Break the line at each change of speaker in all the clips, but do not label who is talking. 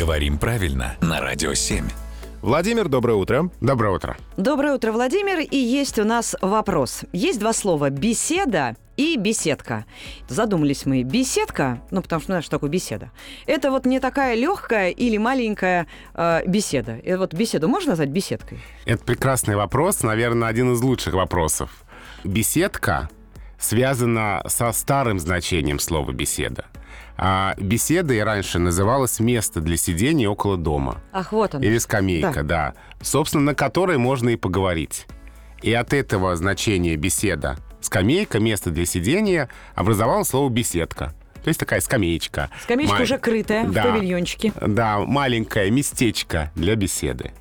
Говорим правильно на Радио 7.
Владимир, доброе утро.
Доброе утро.
Доброе утро, Владимир. И есть у нас вопрос. Есть два слова «беседа» и «беседка». Задумались мы. Беседка, ну, потому что знаешь, что такое беседа? Это вот не такая легкая или маленькая э, беседа. И вот беседу можно назвать беседкой?
Это прекрасный вопрос, наверное, один из лучших вопросов. Беседка связана со старым значением слова «беседа». А беседой раньше называлось место для сидения около дома.
Ах, вот он.
Или скамейка, да. Собственно, на которой можно и поговорить. И от этого значения беседа скамейка, место для сидения, образовалось слово беседка. То есть такая скамеечка.
Скамеечка
Ма-
уже крытая
Да.
в павильончике.
Да, маленькое местечко для беседы.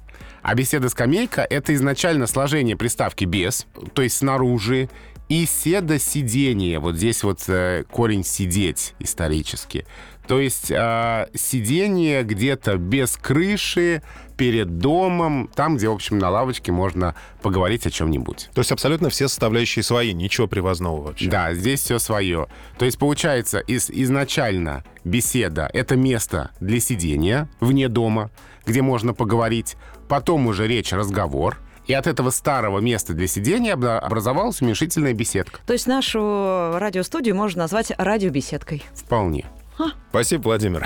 А беседа-скамейка — это изначально сложение приставки «без», то есть снаружи, и седа-сидение. Вот здесь вот э, корень «сидеть» исторически. То есть э, сидение где-то без крыши, перед домом, там, где, в общем, на лавочке можно поговорить о чем-нибудь.
То есть абсолютно все составляющие свои, ничего привозного вообще.
Да, здесь все свое. То есть получается, из, изначально беседа — это место для сидения вне дома, где можно поговорить. Потом уже речь, разговор. И от этого старого места для сидения обра- образовалась уменьшительная беседка.
То есть нашу радиостудию можно назвать радиобеседкой.
Вполне.
Спасибо, Владимир.